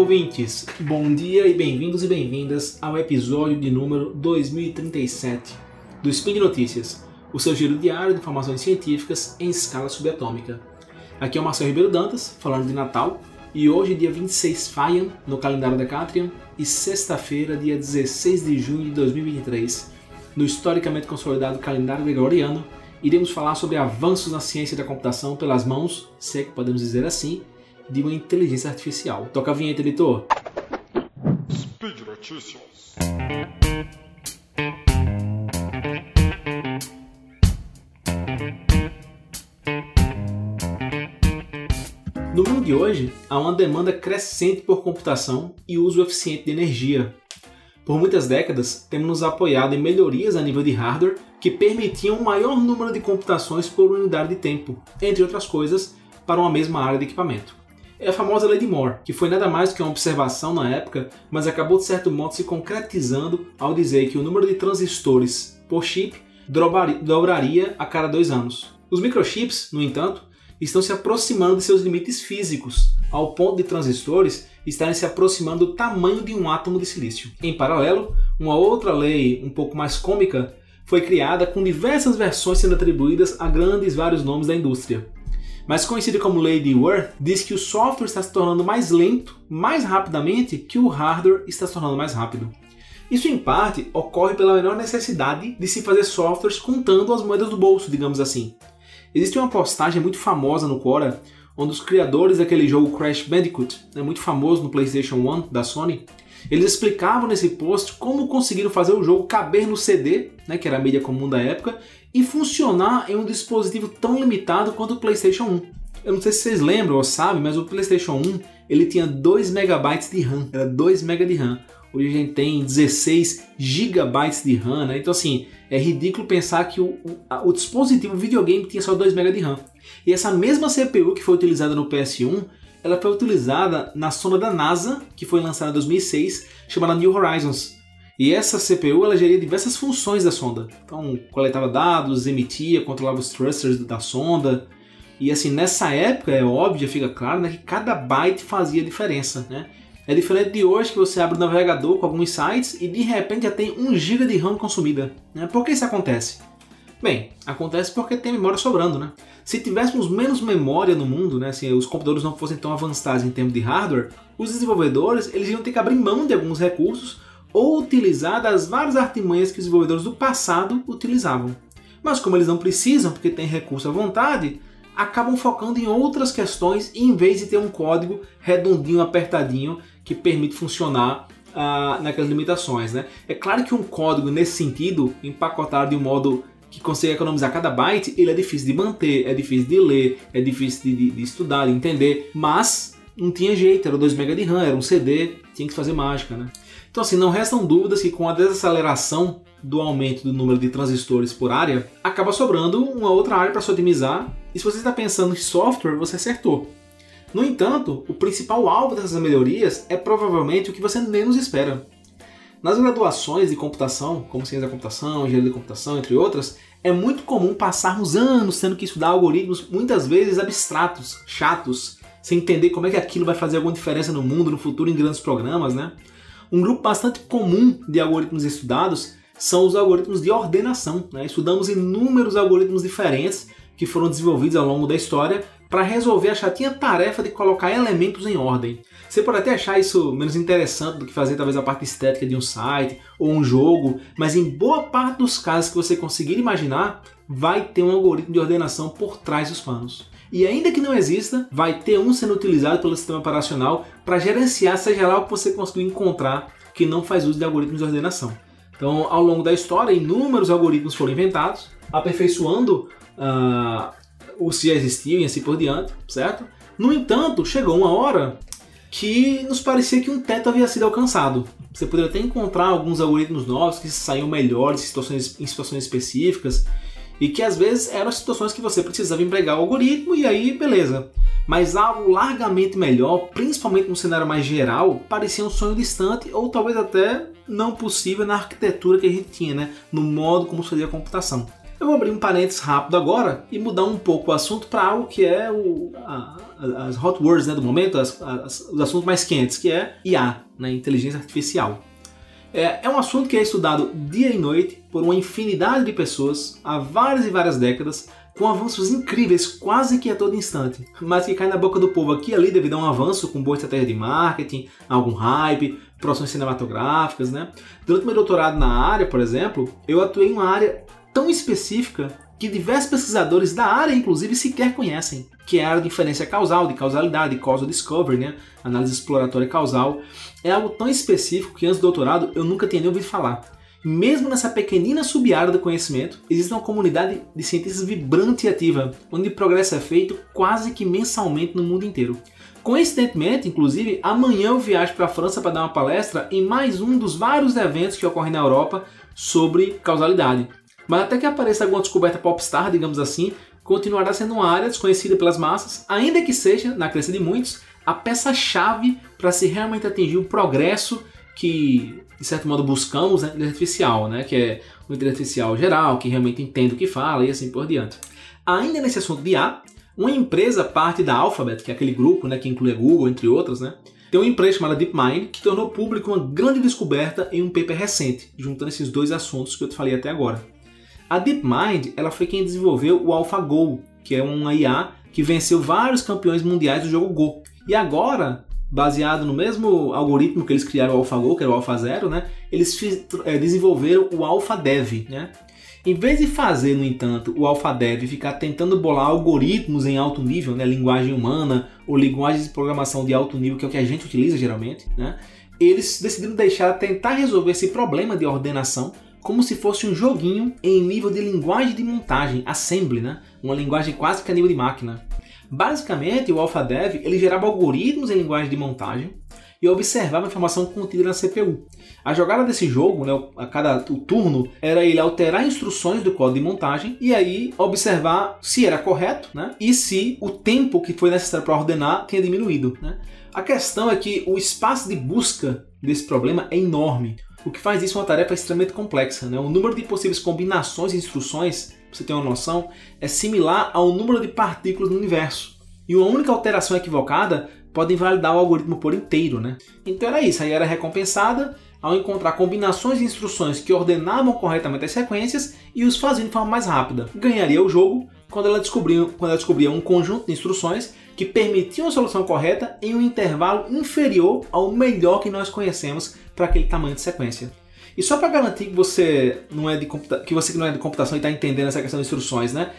ouvintes! Bom dia e bem-vindos e bem-vindas ao episódio de número 2037 do Speed Notícias, o seu giro diário de informações científicas em escala subatômica. Aqui é o Marcelo Ribeiro Dantas, falando de Natal, e hoje, dia 26 Faian, no calendário da Catrian, e sexta-feira, dia 16 de junho de 2023, no historicamente consolidado calendário gregoriano, iremos falar sobre avanços na ciência da computação pelas mãos, se é que podemos dizer assim, de uma inteligência artificial. Toca a vinheta, editor. Speed Notícias. No mundo de hoje, há uma demanda crescente por computação e uso eficiente de energia. Por muitas décadas, temos nos apoiado em melhorias a nível de hardware que permitiam um maior número de computações por unidade de tempo, entre outras coisas, para uma mesma área de equipamento. É a famosa lei de Moore, que foi nada mais que uma observação na época, mas acabou de certo modo se concretizando ao dizer que o número de transistores por chip dobraria a cada dois anos. Os microchips, no entanto, estão se aproximando de seus limites físicos, ao ponto de transistores estarem se aproximando do tamanho de um átomo de silício. Em paralelo, uma outra lei um pouco mais cômica foi criada com diversas versões sendo atribuídas a grandes vários nomes da indústria. Mas conhecida como de Worth, diz que o software está se tornando mais lento, mais rapidamente que o hardware está se tornando mais rápido. Isso em parte ocorre pela menor necessidade de se fazer softwares contando as moedas do bolso, digamos assim. Existe uma postagem muito famosa no Quora, onde os criadores daquele jogo Crash Bandicoot, né, muito famoso no PlayStation 1 da Sony, eles explicavam nesse post como conseguiram fazer o jogo caber no CD, né, que era a mídia comum da época, e funcionar em um dispositivo tão limitado quanto o PlayStation 1. Eu não sei se vocês lembram ou sabem, mas o PlayStation 1 ele tinha 2 MB de RAM, era 2 MB de RAM. Hoje a gente tem 16 GB de RAM, né? Então assim, é ridículo pensar que o, o, a, o dispositivo videogame tinha só 2 MB de RAM. E essa mesma CPU que foi utilizada no PS1, ela foi utilizada na sonda da NASA, que foi lançada em 2006, chamada New Horizons. E essa CPU ela geria diversas funções da sonda. Então, coletava dados, emitia, controlava os thrusters da sonda. E assim, nessa época, é óbvio, fica claro, né, que cada byte fazia diferença, né? É diferente de hoje que você abre o navegador com alguns sites e de repente já tem 1 GB de RAM consumida. Né? Por que isso acontece? Bem, acontece porque tem memória sobrando, né? Se tivéssemos menos memória no mundo, né, se os computadores não fossem tão avançados em termos de hardware, os desenvolvedores eles iam ter que abrir mão de alguns recursos ou utilizar das várias artimanhas que os desenvolvedores do passado utilizavam. Mas como eles não precisam, porque tem recurso à vontade, acabam focando em outras questões em vez de ter um código redondinho, apertadinho que permite funcionar ah, naquelas limitações. Né? É claro que um código nesse sentido, empacotado de um modo que consegue economizar cada byte, ele é difícil de manter, é difícil de ler, é difícil de, de, estudar, de entender, mas não tinha jeito, era 2 MB de RAM, era um CD, tinha que fazer mágica. Né? Então assim, não restam dúvidas que com a desaceleração do aumento do número de transistores por área, acaba sobrando uma outra área para se otimizar. E se você está pensando em software, você acertou. No entanto, o principal alvo dessas melhorias é provavelmente o que você menos espera. Nas graduações de computação, como ciência da computação, engenharia de computação, entre outras, é muito comum passarmos anos tendo que estudar algoritmos muitas vezes abstratos, chatos, sem entender como é que aquilo vai fazer alguma diferença no mundo, no futuro, em grandes programas, né? Um grupo bastante comum de algoritmos estudados são os algoritmos de ordenação. Né? Estudamos inúmeros algoritmos diferentes que foram desenvolvidos ao longo da história para resolver a chatinha tarefa de colocar elementos em ordem. Você pode até achar isso menos interessante do que fazer talvez a parte estética de um site ou um jogo, mas em boa parte dos casos que você conseguir imaginar, vai ter um algoritmo de ordenação por trás dos panos. E ainda que não exista, vai ter um sendo utilizado pelo sistema operacional para gerenciar seja lá o que você conseguiu encontrar que não faz uso de algoritmos de ordenação. Então, ao longo da história, inúmeros algoritmos foram inventados, aperfeiçoando uh, os que já existiam e assim por diante, certo? No entanto, chegou uma hora que nos parecia que um teto havia sido alcançado. Você poderia até encontrar alguns algoritmos novos que saíam melhores em situações, em situações específicas e que às vezes eram situações que você precisava empregar o algoritmo e aí beleza. Mas algo largamente melhor, principalmente no cenário mais geral, parecia um sonho distante ou talvez até não possível na arquitetura que a gente tinha, né? no modo como se fazia a computação. Eu vou abrir um parênteses rápido agora e mudar um pouco o assunto para algo que é o, a, as hot words né, do momento, as, as, os assuntos mais quentes, que é IA, né, inteligência artificial. É, é um assunto que é estudado dia e noite por uma infinidade de pessoas há várias e várias décadas, com avanços incríveis quase que a todo instante, mas que cai na boca do povo aqui e ali devido a um avanço com boa estratégia de marketing, algum hype, produções cinematográficas, né? Durante meu doutorado na área, por exemplo, eu atuei em uma área tão específica que diversos pesquisadores da área, inclusive, sequer conhecem, que é a área de inferência causal, de causalidade, causal discovery, né? análise exploratória causal. É algo tão específico que antes do doutorado eu nunca tinha nem ouvido falar. Mesmo nessa pequenina sub-área do conhecimento, existe uma comunidade de cientistas vibrante e ativa, onde o progresso é feito quase que mensalmente no mundo inteiro. Coincidentemente, inclusive, amanhã eu viajo para a França para dar uma palestra em mais um dos vários eventos que ocorrem na Europa sobre causalidade. Mas até que apareça alguma descoberta popstar, digamos assim, continuará sendo uma área desconhecida pelas massas, ainda que seja, na crença de muitos, a peça-chave para se realmente atingir o progresso que, de certo modo, buscamos na né, inteligência artificial, né? que é uma inteligência artificial geral, que realmente entende o que fala e assim por diante. Ainda nesse assunto de A, uma empresa parte da Alphabet, que é aquele grupo né, que inclui a Google, entre outras, né? tem uma empresa chamada DeepMind que tornou público uma grande descoberta em um paper recente, juntando esses dois assuntos que eu te falei até agora. A DeepMind ela foi quem desenvolveu o AlphaGo, que é uma IA que venceu vários campeões mundiais do jogo Go. E agora, baseado no mesmo algoritmo que eles criaram o AlphaGo, que era o AlphaZero, né, eles é, desenvolveram o AlphaDev. Né? Em vez de fazer, no entanto, o AlphaDev ficar tentando bolar algoritmos em alto nível, né, linguagem humana ou linguagens de programação de alto nível, que é o que a gente utiliza geralmente, né, eles decidiram deixar tentar resolver esse problema de ordenação como se fosse um joguinho em nível de linguagem de montagem, assembly, né? uma linguagem quase que a nível de máquina. Basicamente, o AlphaDev ele gerava algoritmos em linguagem de montagem e observava a informação contida na CPU. A jogada desse jogo, né, a cada o turno, era ele alterar instruções do código de montagem e aí observar se era correto né, e se o tempo que foi necessário para ordenar tinha diminuído. Né. A questão é que o espaço de busca desse problema é enorme. O que faz isso uma tarefa extremamente complexa. Né? O número de possíveis combinações de instruções, para você ter uma noção, é similar ao número de partículas no universo. E uma única alteração equivocada pode invalidar o algoritmo por inteiro. Né? Então era isso, aí era recompensada ao encontrar combinações de instruções que ordenavam corretamente as sequências e os faziam de forma mais rápida. Ganharia o jogo quando ela descobria, quando ela descobria um conjunto de instruções que permitiam a solução correta em um intervalo inferior ao melhor que nós conhecemos para aquele tamanho de sequência. E só para garantir que você não é de que você não é de computação e está entendendo essa questão de instruções, né?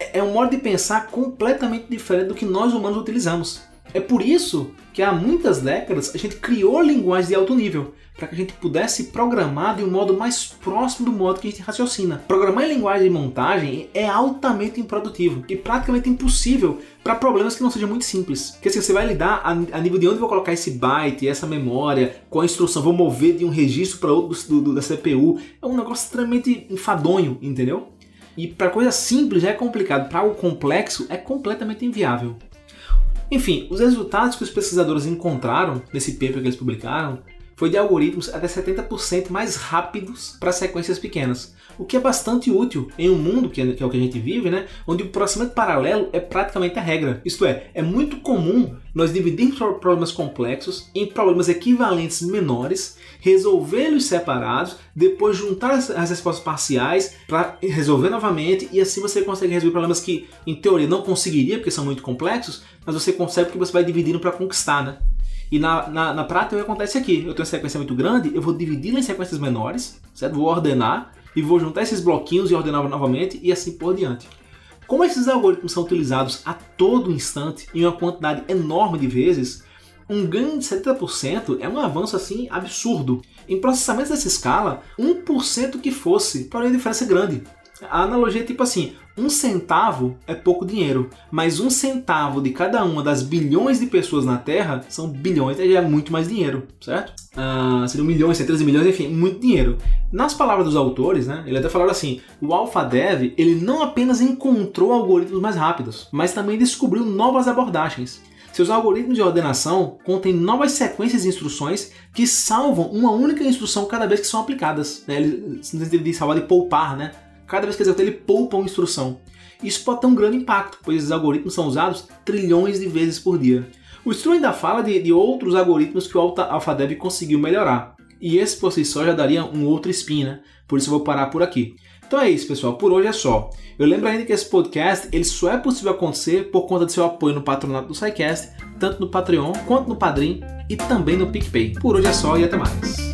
É, é um modo de pensar completamente diferente do que nós humanos utilizamos. É por isso que há muitas décadas a gente criou linguagens de alto nível, para que a gente pudesse programar de um modo mais próximo do modo que a gente raciocina. Programar em linguagem de montagem é altamente improdutivo e praticamente impossível para problemas que não sejam muito simples. Porque assim, você vai lidar a, a, nível de onde vou colocar esse byte, essa memória, qual a instrução, vou mover de um registro para outro do, do, da CPU, é um negócio extremamente enfadonho, entendeu? E para coisa simples já é complicado, para algo complexo é completamente inviável. Enfim, os resultados que os pesquisadores encontraram nesse paper que eles publicaram foi de algoritmos até 70% mais rápidos para sequências pequenas, o que é bastante útil em um mundo que é, que é, o que a gente vive, né, onde o processamento paralelo é praticamente a regra. Isto é, é muito comum nós dividirmos problemas complexos em problemas equivalentes menores, resolvê-los separados, depois juntar as, as respostas parciais para resolver novamente e assim você consegue resolver problemas que em teoria não conseguiria porque são muito complexos, mas você consegue porque você vai dividindo para conquistar, né? E na, na, na prática o que acontece aqui? Eu tenho uma sequência muito grande, eu vou dividi-la em sequências menores, certo? Vou ordenar e vou juntar esses bloquinhos e ordenar novamente e assim por diante. Como esses algoritmos são utilizados a todo instante em uma quantidade enorme de vezes, um ganho de 70% é um avanço assim absurdo. Em processamentos dessa escala, 1% que fosse, para uma diferença grande. A analogia é tipo assim: um centavo é pouco dinheiro, mas um centavo de cada uma das bilhões de pessoas na Terra são bilhões, é muito mais dinheiro, certo? Ah, seriam milhões, centenas de milhões, enfim, muito dinheiro. Nas palavras dos autores, né, ele até falaram assim: o AlphaDev ele não apenas encontrou algoritmos mais rápidos, mas também descobriu novas abordagens. Seus algoritmos de ordenação contêm novas sequências de instruções que salvam uma única instrução cada vez que são aplicadas. Né? Eles, no sentido de salvar de poupar, né? Cada vez que executa ele poupa uma instrução. Isso pode ter um grande impacto, pois esses algoritmos são usados trilhões de vezes por dia. O Stru ainda fala de, de outros algoritmos que o AlphaDev conseguiu melhorar. E esse por si só já daria um outro spin, né? Por isso eu vou parar por aqui. Então é isso, pessoal. Por hoje é só. Eu lembro ainda que esse podcast ele só é possível acontecer por conta do seu apoio no patronato do SciCast, tanto no Patreon quanto no Padrim e também no PicPay. Por hoje é só e até mais.